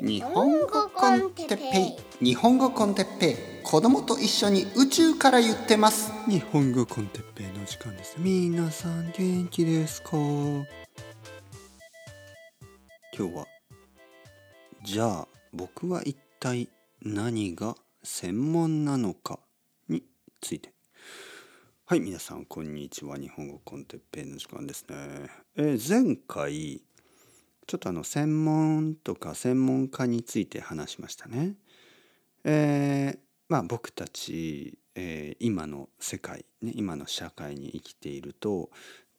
日本語コンテッペイ。日本語コンテッペイ。子供と一緒に宇宙から言ってます。日本語コンテッペイの時間です。皆さん元気ですか？今日はじゃあ僕は一体何が専門なのかについて。はい皆さんこんにちは。日本語コンテッペイの時間ですね、えー前回ちょっとあの専門とか専門家について話しましたね。えーまあ僕たち、えー今の世界ね今の社会に生きていると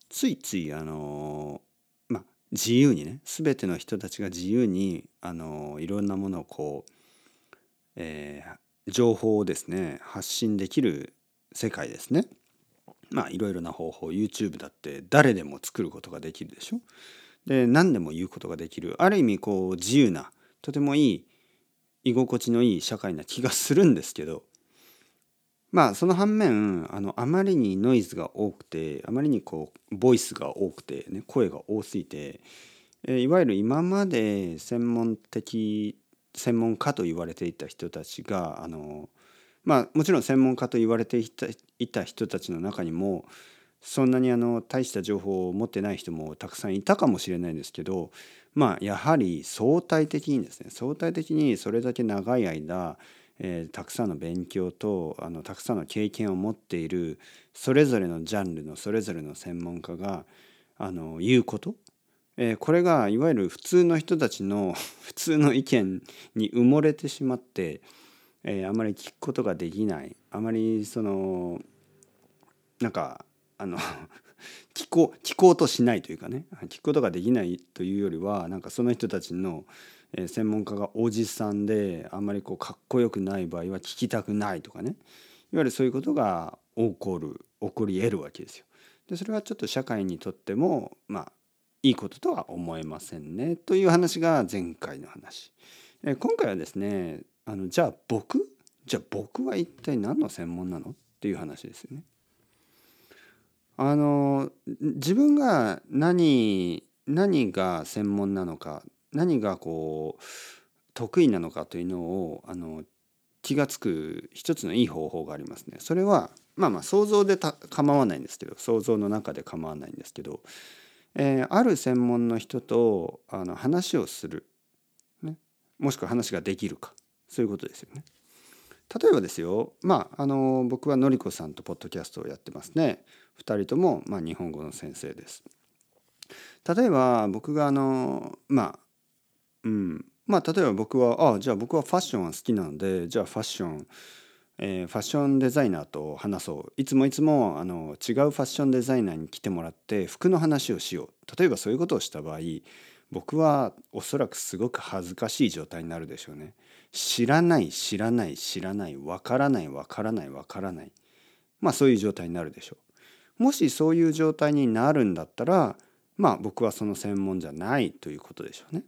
ついついあのまあ自由にね全ての人たちが自由にあのいろんなものをこう、えー情報をですね発信できる世界ですね。まあいろいろな方法 YouTube だって誰でも作ることができるでしょ。で何でも言うことができる。ある意味こう自由なとてもいい居心地のいい社会な気がするんですけど。まあその反面あのあまりにノイズが多くてあまりにこうボイスが多くて、ね、声が多すぎて、えーいわゆる今まで専門的専門家と言われていた人たちがあのまあもちろん専門家と言われていたいた人たちの中にもそんなにあの大した情報を持ってない人もたくさんいたかもしれないんですけどまあやはり相対的にですね相対的にそれだけ長い間、えーたくさんの勉強とあのたくさんの経験を持っているそれぞれのジャンルのそれぞれの専門家があの言うこと、えーこれがいわゆる普通の人たちの 普通の意見に埋もれてしまって、えーあまり聞くことができない。あまりそのなんかあの 聞こう聞こうとしないというかね聞くことができないというよりはなんかその人たちの、専門家がおじさんであんまりこうかっこよくない場合は聞きたくないとかねいわゆるそういうことが起こる起こり得るわけですよ。でそれはちょっと社会にとってもまあいいこととは思えませんねという話が前回の話。え今回はですねあのじゃあ僕じゃあ僕は一体何の専門なの？っていう話ですよね。あの自分が何何が専門なのか何がこう得意なのかというのをあの気が付く一つのいい方法がありますね。それはまあまあ想像で構わないんですけど想像の中で構わないんですけど、えーある専門の人とあの話をする、ね、もしくは話ができるかそういうことですよね。例えばですよまああの僕はのりこさんとポッドキャストをやってますね。2人とも、まあ、日本語の先生です。例えば僕があのまあうんまあ例えば僕はあじゃあ僕はファッションは好きなのでじゃあファッション、えーファッションデザイナーと話そういつもいつもあの違うファッションデザイナーに来てもらって服の話をしよう例えばそういうことをした場合僕はおそらくすごく恥ずかしい状態になるでしょうね。知らない知らない知らないわからないわからないわからないまあそういう状態になるでしょう。もしそういう状態になるんだったらまあ僕はその専門じゃないということでしょうね。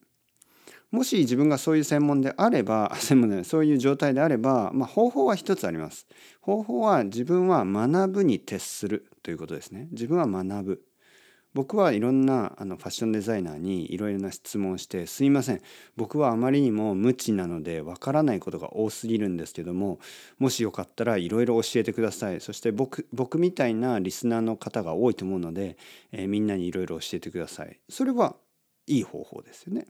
もし自分がそういう専門であれば 専門でそういう状態であれば、まあ、方法は一つあります。方法は自分は学ぶに徹するということですね。自分は学ぶ。僕はいろんなあのファッションデザイナーにいろいろな質問をして「すいません。僕はあまりにも無知なのでわからないことが多すぎるんですけどももしよかったらいろいろ教えてください。そして僕僕みたいなリスナーの方が多いと思うので、えーみんなにいろいろ教えてください。それはいい方法ですよね。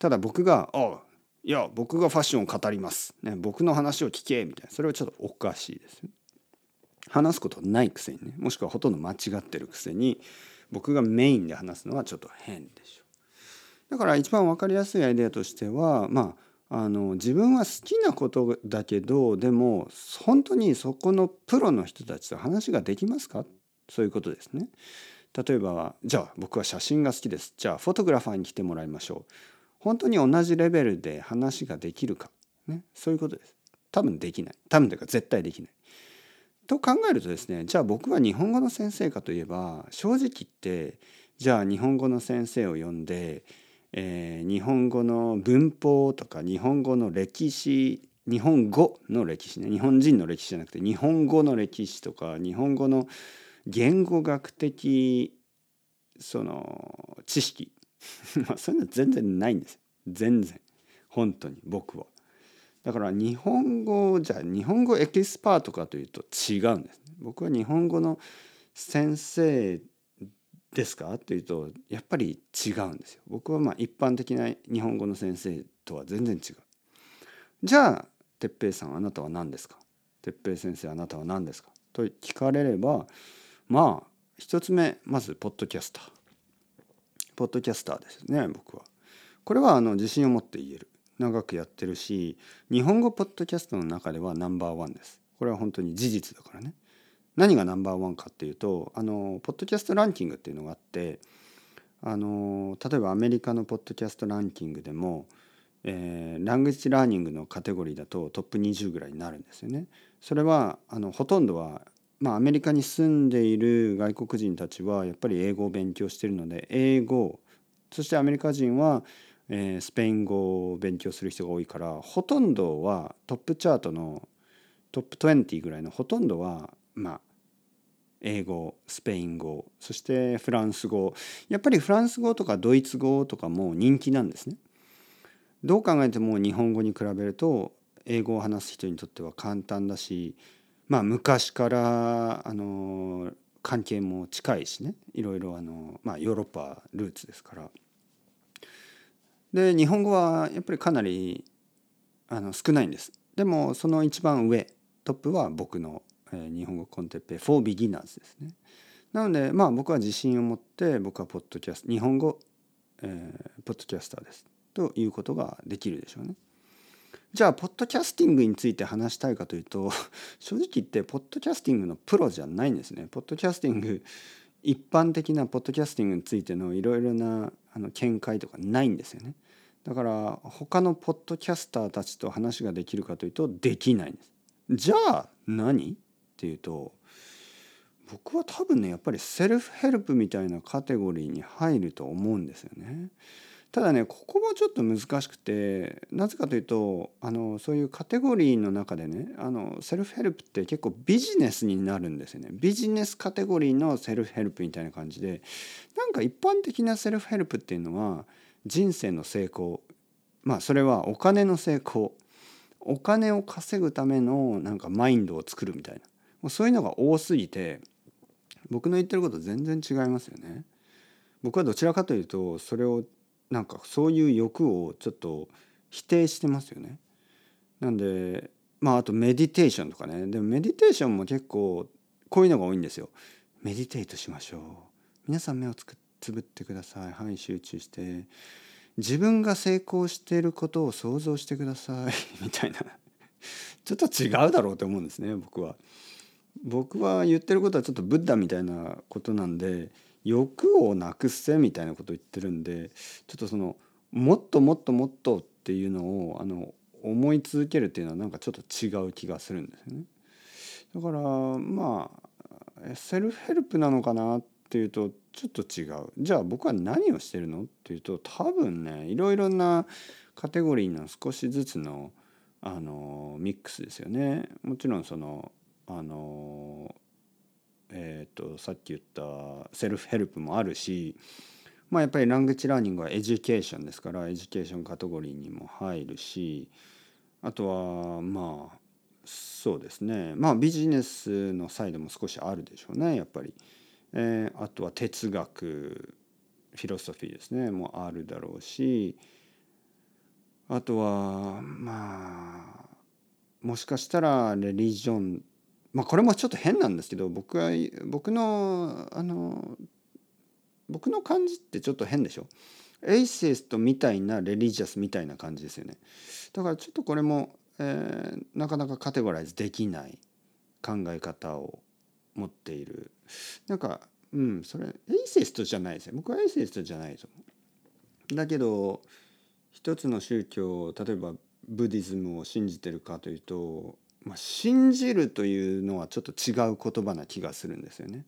ただ僕が「あいや僕がファッションを語ります、ね、僕の話を聞け」みたいな。それはちょっとおかしいです話すことないくせにねもしくはほとんど間違ってるくせに僕がメインで話すのはちょっと変でしょだから一番分かりやすいアイデアとしてはまああの自分は好きなことだけどでも本当にそこのプロの人たちと話ができますか？そういうことですね。例えばじゃあ僕は写真が好きです。じゃあフォトグラファーに来てもらいましょう。本当に同じレベルで話ができるか、ね、そういうことです。多分できない。多分というか絶対できない。と考えるとですねじゃあ僕は日本語の先生かといえば正直言ってじゃあ日本語の先生を呼んで、えー日本語の文法とか日本語の歴史日本語の歴史ね日本人の歴史じゃなくて日本語の歴史とか日本語の言語学的その知識。そういうの全然ないんです全然。本当に僕は。だから日本語じゃ日本語エキスパートかというと違うんです、僕は日本語の先生ですかというとやっぱり違うんですよ。僕はまあ一般的な日本語の先生とは全然違う。じゃあ哲平さんあなたは何ですか？哲平先生あなたは何ですか？と聞かれればまあ一つ目まずポッドキャスター。ポッドキャスターですね僕は。これはあの自信を持って言える。長くやってるし日本語ポッドキャストの中ではナンバーワンです。これは本当に事実だからね。何がナンバーワンかっていうとあのポッドキャストランキングっていうのがあってあの例えばアメリカのポッドキャストランキングでも、えー、ラングジラーニングのカテゴリーだとトップ20ぐらいになるんですよね。それはあのほとんどはまあ、アメリカに住んでいる外国人たちはやっぱり英語を勉強しているので英語そしてアメリカ人は、えー、スペイン語を勉強する人が多いからほとんどはトップチャートのトップ20ぐらいのほとんどはまあ英語スペイン語そしてフランス語やっぱりフランス語とかドイツ語とかも人気なんですね。どう考えても日本語に比べると英語を話す人にとっては簡単だしまあ昔からあの関係も近いしねいろいろあの、まあ、ヨーロッパルーツですから。で日本語はやっぱりかなりあの少ないんです。でもその一番上トップは僕の、えー、日本語コンテッペイ for beginners ですね。なのでまあ僕は自信を持って僕はポッドキャスト日本語、えー、ポッドキャスターですということができるでしょうね。じゃあポッドキャスティングについて話したいかというと 正直言ってポッドキャスティングのプロじゃないんですね。ポッドキャスティング一般的なポッドキャスティングについてのいろいろなあの見解とかないんですよね。だから他のポッドキャスターたちと話ができるかというとできないんです。じゃあ何？っていうと僕は多分ねやっぱり self-help みたいなカテゴリーに入ると思うんですよね。ただねここもちょっと難しくてなぜかというとあのそういうカテゴリーの中でねあの self-help って結構ビジネスになるんですよねビジネスカテゴリーの self-help みたいな感じでなんか一般的な self-help っていうのは人生の成功まあそれはお金の成功お金を稼ぐためのなんかマインドを作るみたいなもうそういうのが多すぎて僕の言ってること全然違いますよね。僕はどちらかというとそれをなんかそういう欲をちょっと否定してますよね。なんでまああとメディテーションとかねでもメディテーションも結構こういうのが多いんですよ。メディテートしましょう。皆さん目をつくつぶってください。はい集中して自分が成功していることを想像してください みたいなちょっと違うだろうと思うんですね僕は。僕は言ってることはちょっとブッダみたいなことなんで欲をなくせみたいなことを言ってるんでちょっとそのもっともっともっとっていうのをあの思い続けるっていうのはなんかちょっと違う気がするんですよね。だからまあセルフヘルプなのかなっていうとちょっと違う。じゃあ僕は何をしてるのっていうと多分ねいろいろなカテゴリーの少しずつのあのミックスですよね。もちろんそのあのえーと、さっき言った self-help もあるし、まあ、やっぱり language learning は education ですから education カテゴリーにも入るしあとはまあそうですねまあビジネスのサイドも少しあるでしょうねやっぱり。えー、あとは哲学フィロソフィーですねもあるだろうしあとはまあもしかしたらレリジョンまあこれもちょっと変なんですけど僕は僕のあの僕の感じってちょっと変でしょ？エイセストみたいなレリジャスみたいな感じですよね。だからちょっとこれも、えー、なかなかカテゴライズできない考え方を持っている。なんかうんそれエイセストじゃないですよ。僕はエイセストじゃないと思うだけど一つの宗教例えばブディズムを信じてるかというとまあ、信じるというのはちょっと違う言葉な気がするんですよね。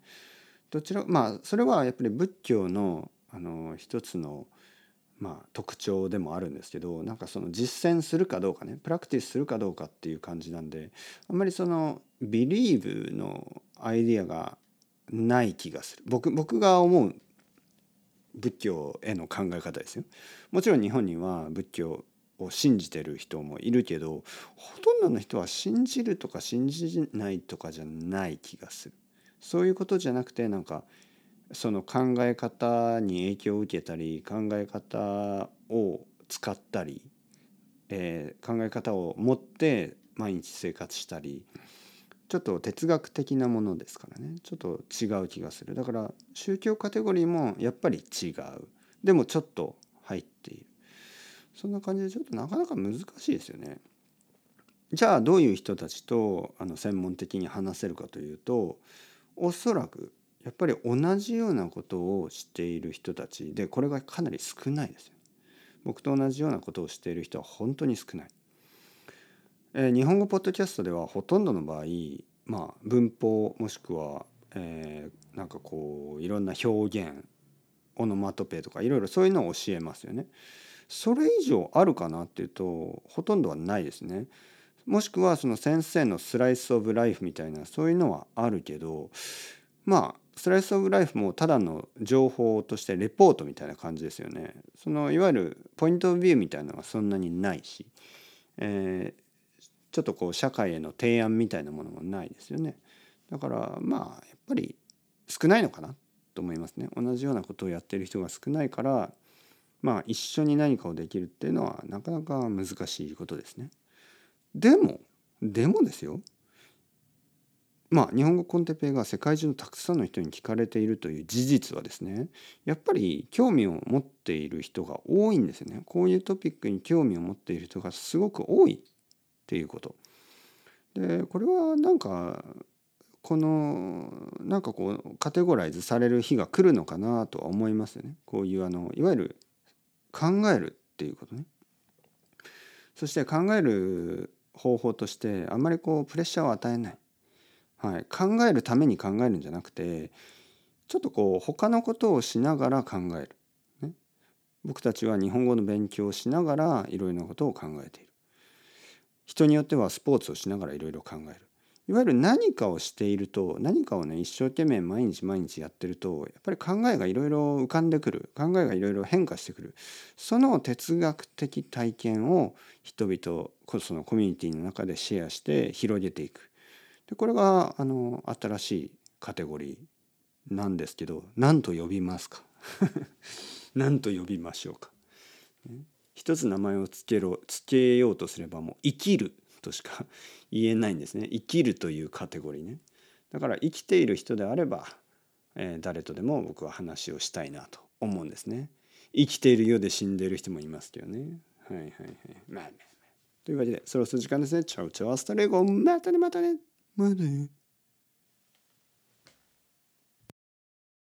どちらまあそれはやっぱり仏教のあの一つの、まあ、特徴でもあるんですけどなんかその実践するかどうかねプラクティスするかどうかっていう感じなんであんまりそのビリーブのアイディアがない気がする僕僕が思う仏教への考え方ですよ。もちろん日本には仏教を信じてる人もいるけどほとんどの人は信じるとか信じないとかじゃない気がする。そういうことじゃなくてなんかその考え方に影響を受けたり考え方を使ったり、えー、考え方を持って毎日生活したりちょっと哲学的なものですからね。ちょっと違う気がする。だから宗教カテゴリーもやっぱり違う。でもちょっと入っている。そんな感じでちょっとなかなか難しいですよね。じゃあどういう人たちとあの専門的に話せるかというとおそらくやっぱり同じようなことをしている人たちでこれがかなり少ないですよ。僕と同じようなことをしている人は本当に少ない。えー、日本語ポッドキャストではほとんどの場合、まあ、文法もしくは、えー、なんかこういろんな表現オノマトペとかいろいろそういうのを教えますよね。それ以上あるかなっていうとほとんどはないですね。もしくはその先生のスライス・オブ・ライフみたいなそういうのはあるけどまあスライス・オブ・ライフもただの情報としてレポートみたいな感じですよね。そのいわゆるポイント・ビューみたいなのはそんなにないし、えー、ちょっとこう社会への提案みたいなものもないですよね。だからまあやっぱり少ないのかなと思いますね。同じようなことをやってる人が少ないからまあ一緒に何かをできるっていうのはなかなか難しいことですね。でもでもですよまあ日本語コンテペイが世界中のたくさんの人に聞かれているという事実はですねやっぱり興味を持っている人が多いんですよね。こういうトピックに興味を持っている人がすごく多いっていうこと。でこれはなんかこのなんかこうカテゴライズされる日が来るのかなとは思いますよね。こういうあのいわゆる考えるっていうことね。そして考える方法としてあんまりこうプレッシャーを与えない。はい、考えるために考えるんじゃなくてちょっとこう他のことをしながら考える。ね、僕たちは日本語の勉強をしながらいろいろなことを考えている。人によってはスポーツをしながらいろいろ考えるいわゆる何かをしていると何かをね一生懸命毎日毎日やってるとやっぱり考えがいろいろ浮かんでくる。考えがいろいろ変化してくる。その哲学的体験を人々こそのコミュニティの中でシェアして広げていく。でこれがあの新しいカテゴリーなんですけど何と呼びますか？何と呼びましょうか？一つ名前をつけろつけようとすればもう生きる。としか 言えないんですね。生きるというカテゴリーね。だから生きている人であれば、えー、誰とでも僕は話をしたいなと思うんですね。生きているようで死んでいる人もいますけどね。はいはいはい。まあまあまあ。というわけでそろそろ時間ですね。チャウチャウアスタレゴ。またねまたね。またね。